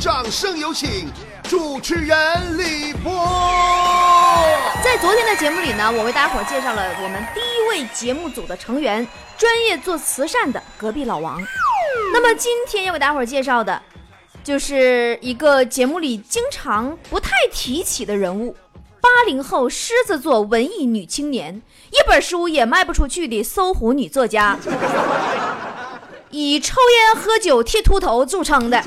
掌声有请主持人李波。在昨天的节目里呢，我为大家伙介绍了我们第一位节目组的成员，专业做慈善的隔壁老王。那么今天要给大家伙介绍的，就是一个节目里经常不太提起的人物。八零后狮子座文艺女青年，一本书也卖不出去的搜狐女作家，以抽烟喝酒剃秃头著称的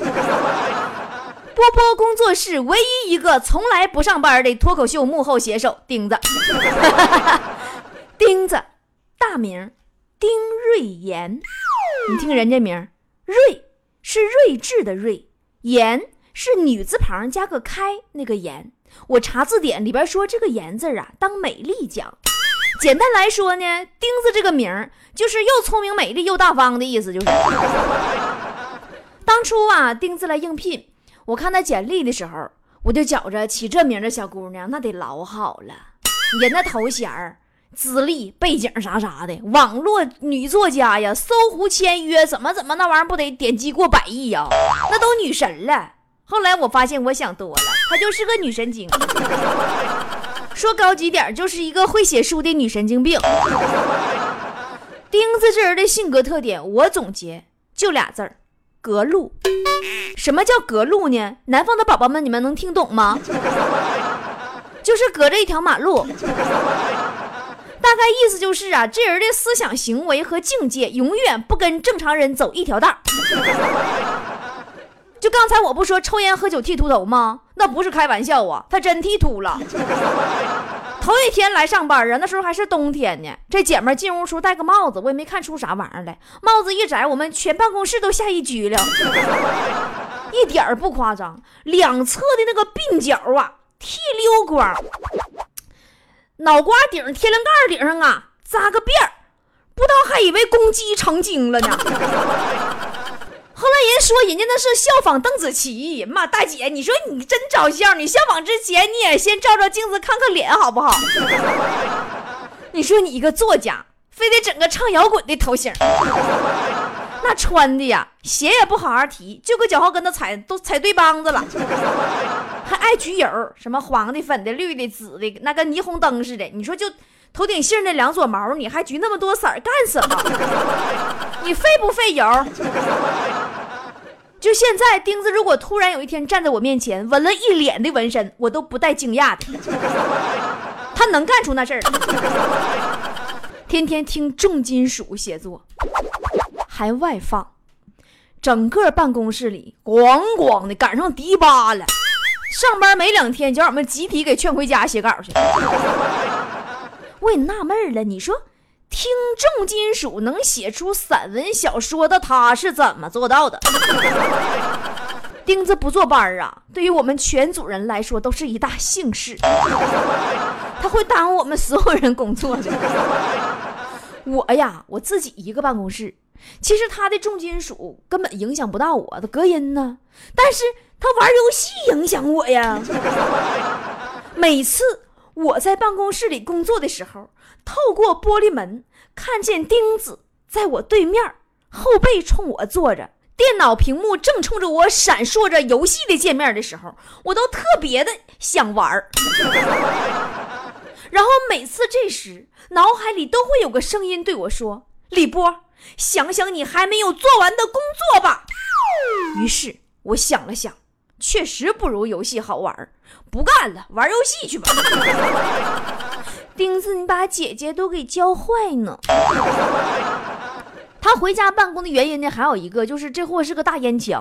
波波工作室唯一一个从来不上班的脱口秀幕后写手钉子。钉子，大名丁瑞妍，你听人家名，瑞是睿智的睿，妍是女字旁加个开那个妍。我查字典里边说这个“颜”字啊，当美丽讲。简单来说呢，钉子这个名就是又聪明、美丽又大方的意思，就是。当初啊，钉子来应聘，我看他简历的时候，我就觉着起这名的小姑娘那得老好了。人那头衔儿、资历、背景啥啥的，网络女作家呀，搜狐签约怎么怎么那玩意儿不得点击过百亿呀？那都女神了。后来我发现我想多了，她就是个女神经。说高级点，就是一个会写书的女神经病。钉子这人的性格特点，我总结就俩字儿：隔路。什么叫隔路呢？南方的宝宝们，你们能听懂吗？就是隔着一条马路。大概意思就是啊，这人的思想行为和境界永远不跟正常人走一条道。就刚才我不说抽烟喝酒剃秃头吗？那不是开玩笑啊，他真剃秃了。头一天来上班啊，那时候还是冬天呢。这姐们进屋时候戴个帽子，我也没看出啥玩意儿来。帽子一摘，我们全办公室都吓一激灵，一点儿不夸张。两侧的那个鬓角啊，剃溜光，脑瓜顶、天灵盖顶上啊扎个辫儿，不知道还以为公鸡成精了呢。后来人说人家那是效仿邓紫棋，妈大姐，你说你真招笑。你效仿之前你也先照照镜子看看脸好不好？你说你一个作家，非得整个唱摇滚的头型，那穿的呀，鞋也不好好提，就搁脚后跟子踩都踩对帮子了，还爱焗油，什么黄的、粉的、绿的、紫的，那跟霓虹灯似的。你说就头顶杏那两撮毛，你还焗那么多色干什么？你费不费油？就现在，钉子如果突然有一天站在我面前，纹了一脸的纹身，我都不带惊讶的。他能干出那事儿天天听重金属写作，还外放，整个办公室里咣咣的，赶上迪吧了。上班没两天，就让我们集体给劝回家写稿去。我也纳闷了，你说？听重金属能写出散文小说的他是怎么做到的？钉子不坐班啊，对于我们全组人来说都是一大幸事。他会耽误我们所有人工作的。我呀，我自己一个办公室，其实他的重金属根本影响不到我的隔音呢。但是他玩游戏影响我呀。每次。我在办公室里工作的时候，透过玻璃门看见钉子在我对面，后背冲我坐着，电脑屏幕正冲着我闪烁着游戏的界面的时候，我都特别的想玩儿。然后每次这时，脑海里都会有个声音对我说：“李波，想想你还没有做完的工作吧。”于是我想了想。确实不如游戏好玩不干了，玩游戏去吧。钉子，你把姐姐都给教坏呢。他回家办公的原因呢，还有一个就是这货是个大烟枪，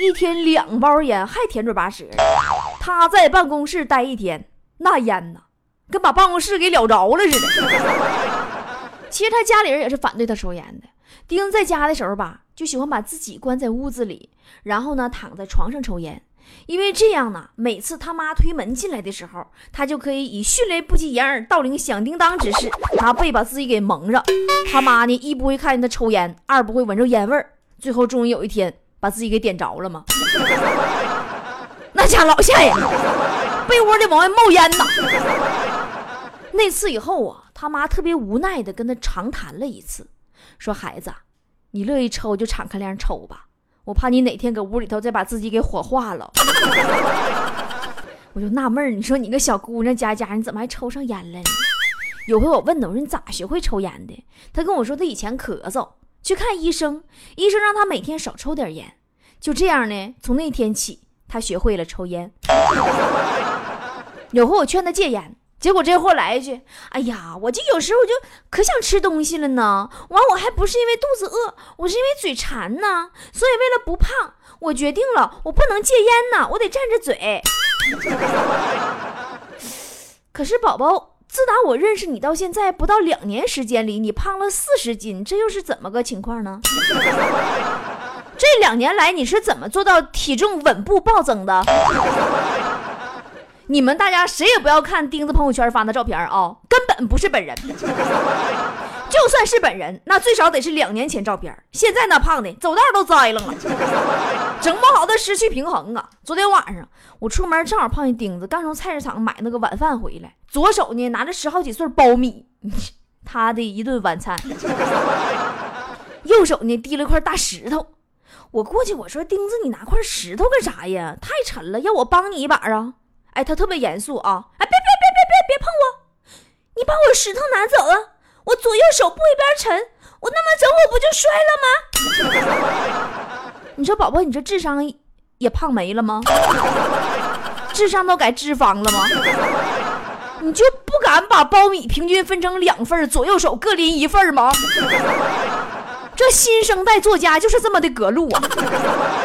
一天两包烟，还甜嘴巴舌。他在办公室待一天，那烟呢，跟把办公室给燎着了似的。其实他家里人也是反对他抽烟的。钉子在家的时候吧，就喜欢把自己关在屋子里，然后呢躺在床上抽烟。因为这样呢，每次他妈推门进来的时候，他就可以以迅雷不及掩耳盗铃响叮当之势，拿被把自己给蒙上。他妈呢，一不会看见他抽烟，二不会闻着烟味儿，最后终于有一天把自己给点着了嘛。那家老吓人，被窝里往外冒烟呐。那次以后啊，他妈特别无奈的跟他长谈了一次，说：“孩子，你乐意抽就敞开亮抽吧。”我怕你哪天搁屋里头再把自己给火化了。我就纳闷儿，你说你个小姑娘家家，你怎么还抽上烟了呢？有回我问他，我说你咋学会抽烟的？他跟我说他以前咳嗽，去看医生，医生让他每天少抽点烟。就这样呢，从那天起，他学会了抽烟。有回我劝他戒烟，结果这货来一句：“哎呀，我就有时候我就可想吃东西了呢。完，我还不是因为肚子饿，我是因为嘴馋呢。所以为了不胖，我决定了，我不能戒烟呢，我得占着嘴。可是宝宝，自打我认识你到现在不到两年时间里，你胖了四十斤，这又是怎么个情况呢？”这两年来你是怎么做到体重稳步暴增的？你们大家谁也不要看钉子朋友圈发的照片啊，根本不是本人。就算是本人，那最少得是两年前照片。现在那胖的走道都栽了，整不好他失去平衡啊。昨天晚上我出门正好碰见钉子，刚从菜市场买那个晚饭回来，左手呢拿着十好几穗苞米，他的一顿晚餐，右手呢提了块大石头。我过去，我说钉子，你拿块石头干啥呀？太沉了，要我帮你一把啊！哎，他特别严肃啊！哎，别别别别别别碰我！你把我石头拿走了，我左右手不一边沉，我那么整我不就摔了吗？你说宝宝，你这智商也胖没了吗？智商都改脂肪了吗？你就不敢把苞米平均分成两份，左右手各拎一份吗？这新生代作家就是这么的隔路啊，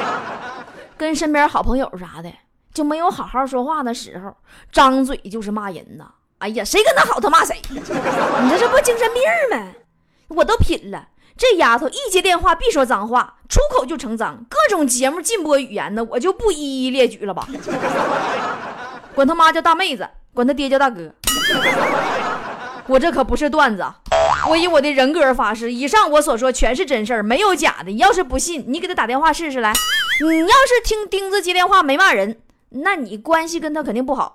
跟身边好朋友啥的就没有好好说话的时候，张嘴就是骂人呐。哎呀，谁跟他好他骂谁，你这这不精神病吗？我都品了，这丫头一接电话必说脏话，出口就成脏，各种节目禁播语言呢，我就不一一列举了吧。管他妈叫大妹子，管他爹叫大哥，我这可不是段子。我以我的人格发誓，以上我所说全是真事儿，没有假的。你要是不信，你给他打电话试试来。你要是听钉子接电话没骂人，那你关系跟他肯定不好。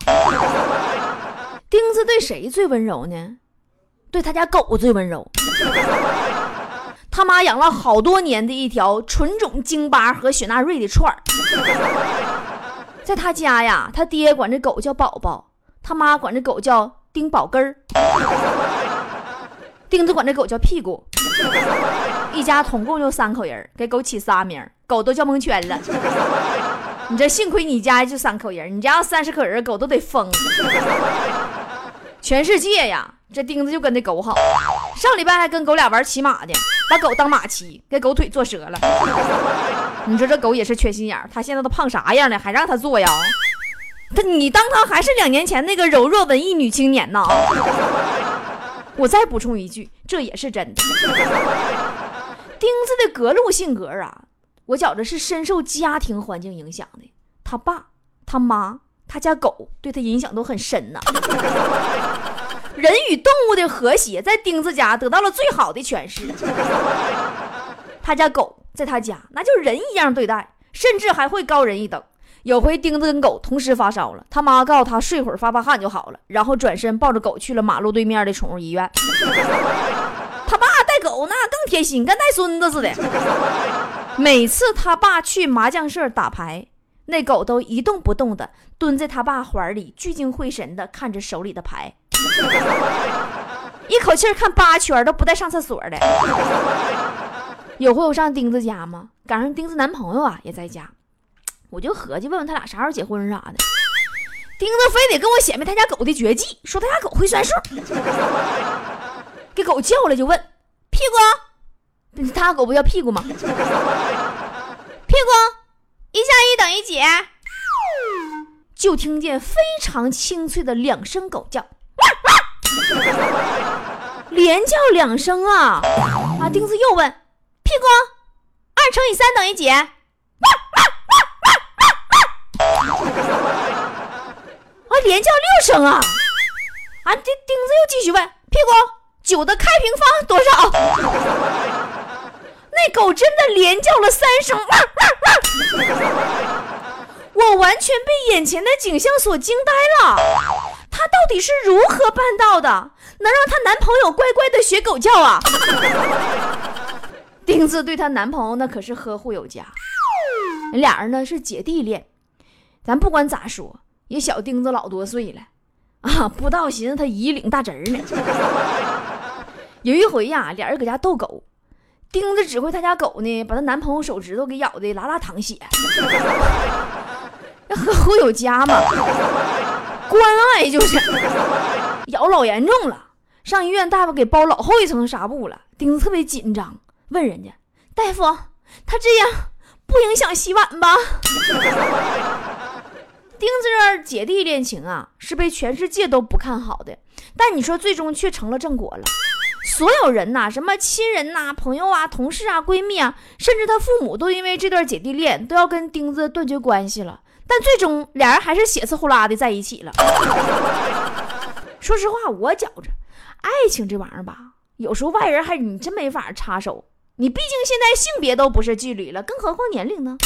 钉子对谁最温柔呢？对他家狗最温柔。他妈养了好多年的一条纯种京巴和雪纳瑞的串儿，在他家呀，他爹管这狗叫宝宝，他妈管这狗叫丁宝根儿。钉子管这狗叫屁股，一家总共就三口人，给狗起仨名，狗都叫蒙圈了。你这幸亏你家就三口人，你家要三十口人，狗都得疯。全世界呀，这钉子就跟那狗好。上礼拜还跟狗俩玩骑马的，把狗当马骑，给狗腿坐折了。你说这狗也是缺心眼儿，它现在都胖啥样了，还让它坐呀？他你当他还是两年前那个柔弱文艺女青年呢？我再补充一句，这也是真的。钉子的格路性格啊，我觉着是深受家庭环境影响的。他爸、他妈、他家狗对他影响都很深呐。人与动物的和谐在钉子家得到了最好的诠释。他家狗在他家那就人一样对待，甚至还会高人一等。有回钉子跟狗同时发烧了，他妈告诉他睡会儿发发汗就好了，然后转身抱着狗去了马路对面的宠物医院。他爸带狗那更贴心，跟带孙子似的。每次他爸去麻将社打牌，那狗都一动不动的蹲在他爸怀里，聚精会神的看着手里的牌，一口气看八圈都不带上厕所的。有回我上钉子家吗？赶上钉子男朋友啊也在家。我就合计问问他俩啥时候结婚啥的，钉子非得跟我显摆他家狗的绝技，说他家狗会算数，给狗叫了就问屁股，他狗不叫屁股吗？屁股一加一等于几？就听见非常清脆的两声狗叫，连叫两声啊！啊，钉子又问屁股二乘以三等于几？啊！连叫六声啊！啊！钉钉子又继续问：屁股九的开平方多少？那狗真的连叫了三声汪汪汪，我完全被眼前的景象所惊呆了。她到底是如何办到的，能让她男朋友乖乖的学狗叫啊？钉子对她男朋友那可是呵护有加。俩人呢是姐弟恋，咱不管咋说，也小丁子老多岁了啊，不知道寻思他姨领大侄儿呢。有一回呀，俩人搁家逗狗，丁子指挥他家狗呢，把她男朋友手指头给咬的拉拉淌血。呵护有加嘛，关爱就是咬老严重了，上医院大夫给包老厚一层纱布了。丁子特别紧张，问人家大夫：“他这样不影响洗碗吧？” 丁子这姐弟恋情啊，是被全世界都不看好的，但你说最终却成了正果了。所有人呐，什么亲人呐、朋友啊、同事啊、闺蜜啊，甚至他父母，都因为这段姐弟恋都要跟钉子断绝关系了。但最终俩人还是血丝呼啦的在一起了。说实话，我觉着爱情这玩意儿吧，有时候外人还你真没法插手。你毕竟现在性别都不是距离了，更何况年龄呢？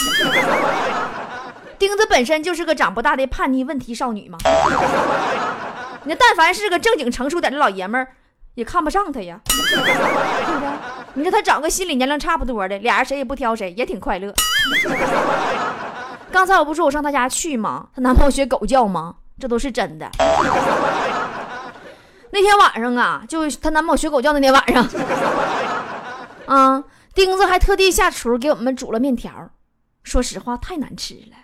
钉子本身就是个长不大的叛逆问题少女嘛。你但凡是个正经成熟点的老爷们儿，也看不上他呀，对不对？你说他找个心理年龄差不多的，俩人谁也不挑谁，也挺快乐。刚才我不说我上他家去吗？她男朋友学狗叫吗？这都是真的。那天晚上啊，就她男朋友学狗叫那天晚上，啊，钉子还特地下厨给我们煮了面条。说实话，太难吃了，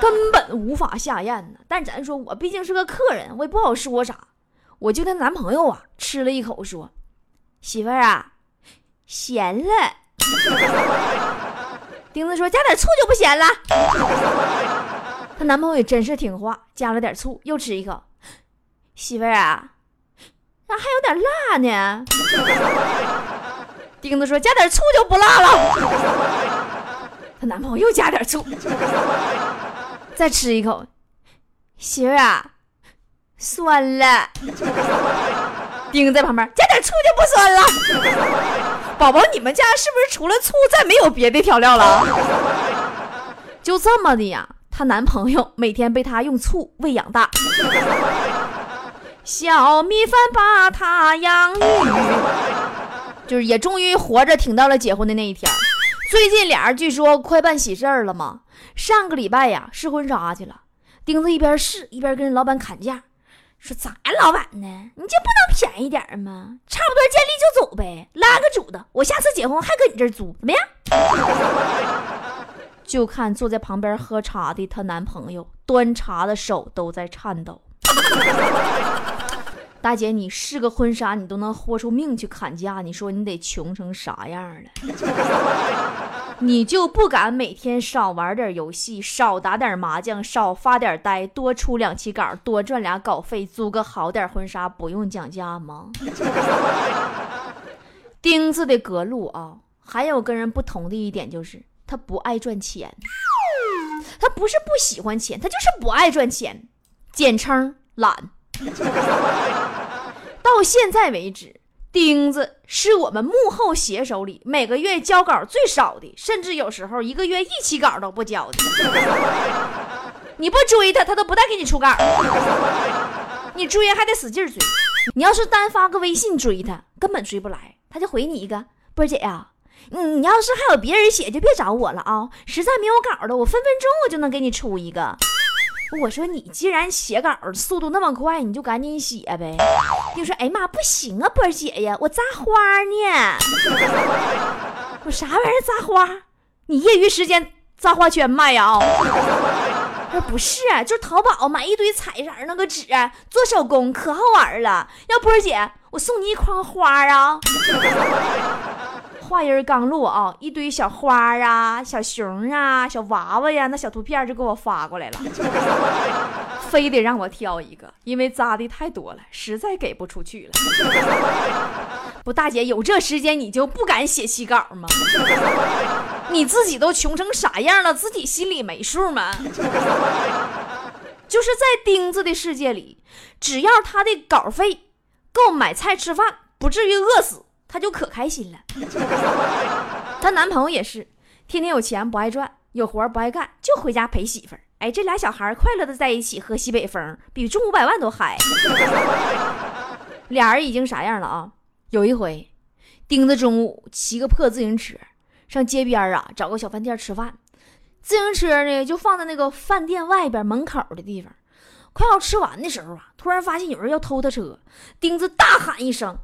根本无法下咽呢。但咱说，我毕竟是个客人，我也不好说啥。我就她男朋友啊，吃了一口，说：“媳妇儿啊，咸了。”丁子说：“加点醋就不咸了。”她男朋友也真是听话，加了点醋，又吃一口。媳妇儿啊，咋还有点辣呢？丁子说：“加点醋就不辣了。”她男朋友又加点醋，再吃一口。媳妇儿啊，酸了。丁在旁边加点醋就不酸了。宝宝，你们家是不是除了醋再没有别的调料了？就这么的呀，她男朋友每天被她用醋喂养大，小米饭把她养育，就是也终于活着挺到了结婚的那一天。最近俩人据说快办喜事儿了嘛，上个礼拜呀试婚纱去了，丁子一边试一边跟老板砍价。说咋，老板呢？你就不能便宜点吗？差不多见利就走呗，拉个主的，我下次结婚还搁你这儿租，怎么样？就看坐在旁边喝茶的她男朋友，端茶的手都在颤抖。大姐，你试个婚纱，你都能豁出命去砍价，你说你得穷成啥样了？你就不敢每天少玩点游戏，少打点麻将，少发点呆，多出两期稿，多赚俩稿费，租个好点婚纱，不用讲价吗？钉子的格路啊，还有跟人不同的一点就是他不爱赚钱，他不是不喜欢钱，他就是不爱赚钱，简称懒。到现在为止。钉子是我们幕后写手里每个月交稿最少的，甚至有时候一个月一期稿都不交的。你不追他，他都不带给你出稿。你追还得使劲追。你要是单发个微信追他，根本追不来，他就回你一个波姐呀，你你要是还有别人写，就别找我了啊。实在没有稿的，我分分钟我就能给你出一个。我说你既然写稿速度那么快，你就赶紧写呗。你说哎妈不行啊，波儿姐呀，我扎花呢。我啥玩意儿扎花？你业余时间扎花圈卖呀？他说不是，就是淘宝买一堆彩色那个纸，做手工可好玩了。要波儿姐，我送你一筐花啊。话音刚落啊，一堆小花啊、小熊啊、小娃娃呀，那小图片就给我发过来了，非得让我挑一个，因为扎的太多了，实在给不出去了。不，大姐有这时间你就不敢写期稿吗？你自己都穷成啥样了，自己心里没数吗？就是在钉子的世界里，只要他的稿费够买菜吃饭，不至于饿死。她就可开心了，她男朋友也是，天天有钱不爱赚，有活不爱干，就回家陪媳妇儿。哎，这俩小孩快乐的在一起，喝西北风，比中五百万都嗨。俩人已经啥样了啊？有一回，钉子中午骑个破自行车上街边啊，找个小饭店吃饭，自行车呢就放在那个饭店外边门口的地方。快要吃完的时候啊，突然发现有人要偷他车，钉子大喊一声：“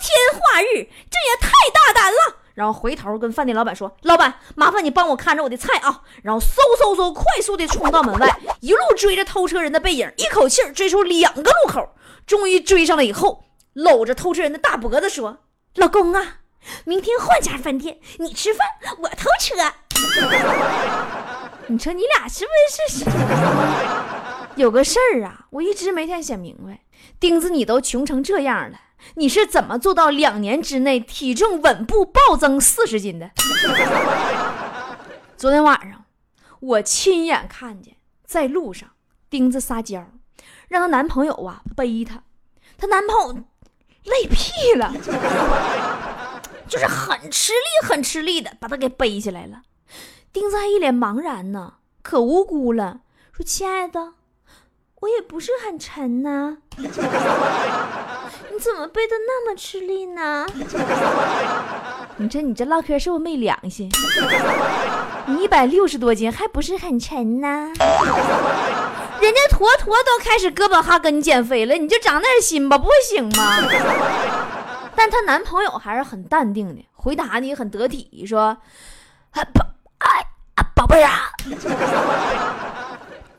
天化日，这也太大胆了！”然后回头跟饭店老板说：“老板，麻烦你帮我看着我的菜啊！”然后嗖嗖嗖，快速的冲到门外，一路追着偷车人的背影，一口气追出两个路口，终于追上了以后，搂着偷车人的大脖子说：“老公啊，明天换家饭店，你吃饭，我偷车。你说你俩是不是？有个事儿啊，我一直没太想明白。钉子，你都穷成这样了。你是怎么做到两年之内体重稳步暴增四十斤的？昨天晚上我亲眼看见，在路上钉子撒娇，让她男朋友啊背她，她男朋友累屁了，就是很吃力、很吃力的把她给背起来了。钉子还一脸茫然呢，可无辜了，说：“亲爱的，我也不是很沉呐。” 怎么背的那么吃力呢？你这你这唠嗑是不是没良心？你一百六十多斤还不是很沉呢？人家坨坨都开始哥本哈根减肥了，你就长点心吧，不行吗？但她男朋友还是很淡定的，回答你很得体，说：“宝，哎，宝贝啊，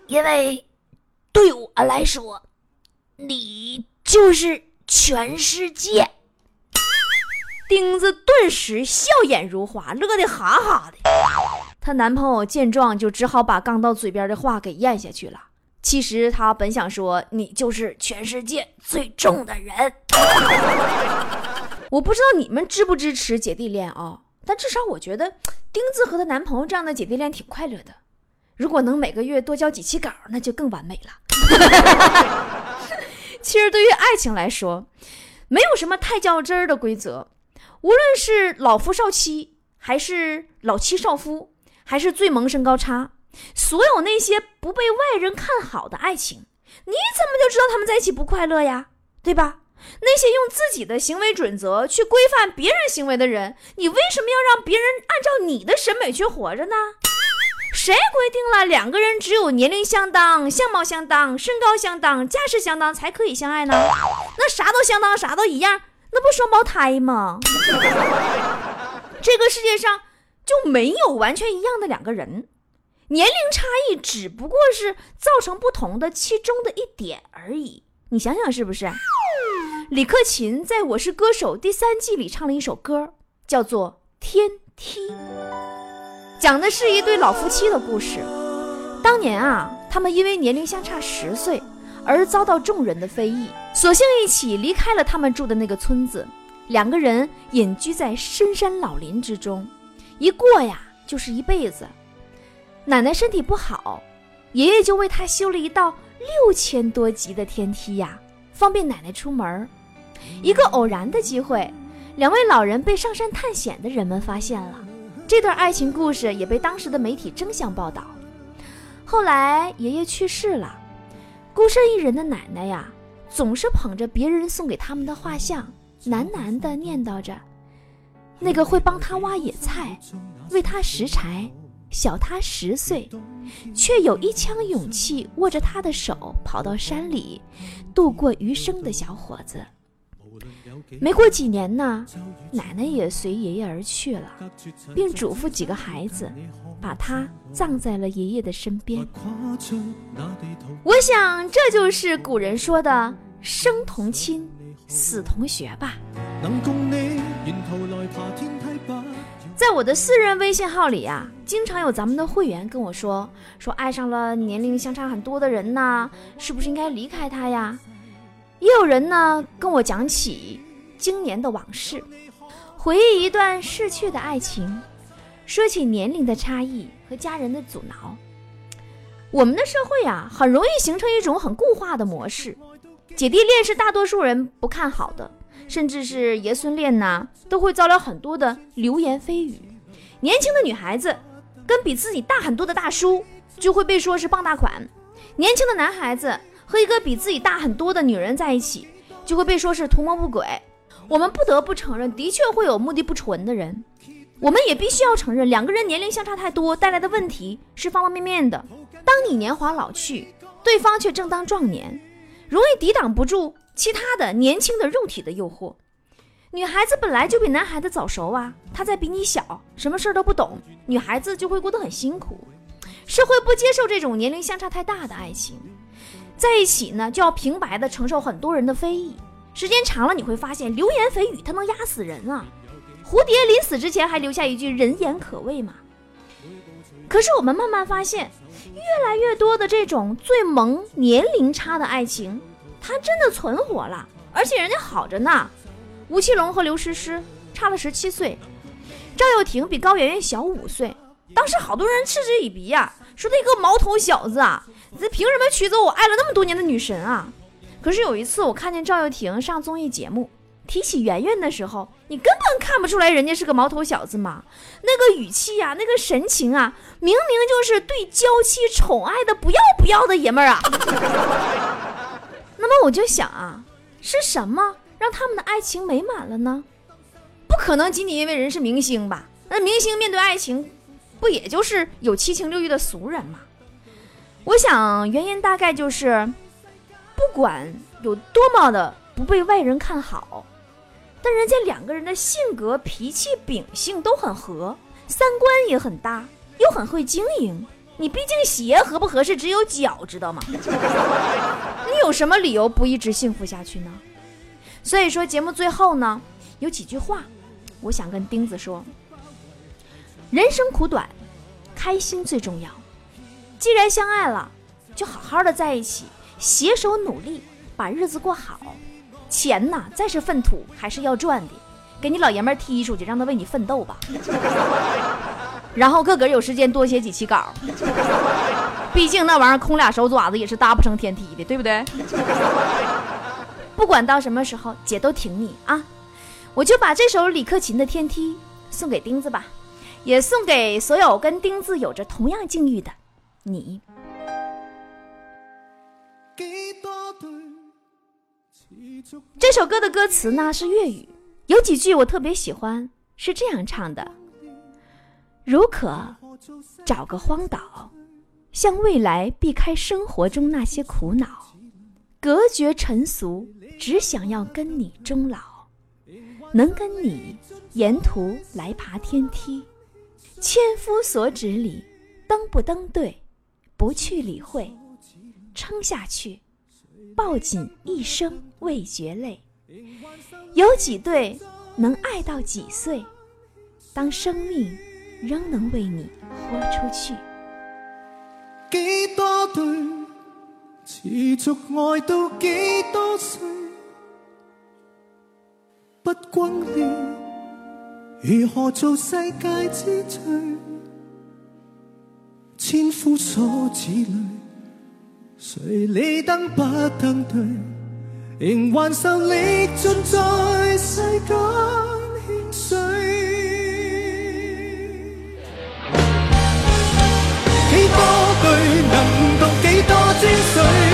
因为对我来说，你就是。”全世界，钉子顿时笑眼如花，乐得哈哈的。她男朋友见状，就只好把刚到嘴边的话给咽下去了。其实他本想说：“你就是全世界最重的人。”我不知道你们支不支持姐弟恋啊？但至少我觉得钉子和她男朋友这样的姐弟恋挺快乐的。如果能每个月多交几期稿，那就更完美了。其实对于爱情来说，没有什么太较真儿的规则。无论是老夫少妻，还是老妻少夫，还是最萌身高差，所有那些不被外人看好的爱情，你怎么就知道他们在一起不快乐呀？对吧？那些用自己的行为准则去规范别人行为的人，你为什么要让别人按照你的审美去活着呢？谁规定了两个人只有年龄相当、相貌相当、身高相当、家世相当才可以相爱呢？那啥都相当，啥都一样，那不双胞胎吗？这个世界上就没有完全一样的两个人，年龄差异只不过是造成不同的其中的一点而已。你想想是不是？李克勤在我是歌手第三季里唱了一首歌，叫做《天梯》。讲的是一对老夫妻的故事。当年啊，他们因为年龄相差十岁而遭到众人的非议，索性一起离开了他们住的那个村子。两个人隐居在深山老林之中，一过呀就是一辈子。奶奶身体不好，爷爷就为她修了一道六千多级的天梯呀，方便奶奶出门。一个偶然的机会，两位老人被上山探险的人们发现了。这段爱情故事也被当时的媒体争相报道。后来爷爷去世了，孤身一人的奶奶呀，总是捧着别人送给他们的画像，喃喃地念叨着：“那个会帮他挖野菜、为他拾柴、小他十岁，却有一腔勇气握着他的手跑到山里度过余生的小伙子。”没过几年呢，奶奶也随爷爷而去了，并嘱咐几个孩子，把他葬在了爷爷的身边。我想，这就是古人说的“生同亲，死同学”吧。在我的私人微信号里啊，经常有咱们的会员跟我说，说爱上了年龄相差很多的人呢，是不是应该离开他呀？也有人呢跟我讲起。经年的往事，回忆一段逝去的爱情，说起年龄的差异和家人的阻挠。我们的社会啊，很容易形成一种很固化的模式，姐弟恋是大多数人不看好的，甚至是爷孙恋呐，都会遭了很多的流言蜚语。年轻的女孩子跟比自己大很多的大叔，就会被说是傍大款；年轻的男孩子和一个比自己大很多的女人在一起，就会被说是图谋不轨。我们不得不承认，的确会有目的不纯的人，我们也必须要承认，两个人年龄相差太多带来的问题是方方面面的。当你年华老去，对方却正当壮年，容易抵挡不住其他的年轻的肉体的诱惑。女孩子本来就比男孩子早熟啊，她在比你小，什么事儿都不懂，女孩子就会过得很辛苦。社会不接受这种年龄相差太大的爱情，在一起呢就要平白的承受很多人的非议，时间长了你会发现流言蜚语它能压死人啊。蝴蝶临死之前还留下一句“人言可畏”嘛。可是我们慢慢发现，越来越多的这种最萌年龄差的爱情，它真的存活了，而且人家好着呢。吴奇隆和刘诗诗差了十七岁，赵又廷比高圆圆小五岁。当时好多人嗤之以鼻呀，说那个毛头小子啊，这凭什么娶走我爱了那么多年的女神啊？可是有一次我看见赵又廷上综艺节目提起圆圆的时候，你根本看不出来人家是个毛头小子嘛，那个语气呀，那个神情啊，明明就是对娇妻宠爱的不要不要的爷们儿啊。那么我就想啊，是什么？让他们的爱情美满了呢？不可能仅仅因为人是明星吧？那明星面对爱情，不也就是有七情六欲的俗人吗？我想原因大概就是，不管有多么的不被外人看好，但人家两个人的性格、脾气、秉性都很合，三观也很搭，又很会经营。你毕竟鞋合不合适，只有脚知道吗？你有什么理由不一直幸福下去呢？所以说，节目最后呢，有几句话，我想跟钉子说：人生苦短，开心最重要。既然相爱了，就好好的在一起，携手努力，把日子过好。钱呐，再是粪土，还是要赚的。给你老爷们踢出去，让他为你奋斗吧。然后个个有时间多写几期稿，毕竟那玩意儿空俩手爪子也是搭不成天梯的，对不对？不管到什么时候，姐都挺你啊！我就把这首李克勤的《天梯》送给钉子吧，也送给所有跟钉子有着同样境遇的你。这首歌的歌词呢是粤语，有几句我特别喜欢，是这样唱的：如可找个荒岛，向未来避开生活中那些苦恼，隔绝尘俗。只想要跟你终老，能跟你沿途来爬天梯，千夫所指里登不登对，不去理会，撑下去，抱紧一生未觉累。有几对能爱到几岁？当生命仍能为你豁出去。几多对持续爱到几多岁？不轟烈，如何做世界之最？千夫所指里，谁理登不登对，仍还受力尽在世间欠水。几多句能读几多精髓？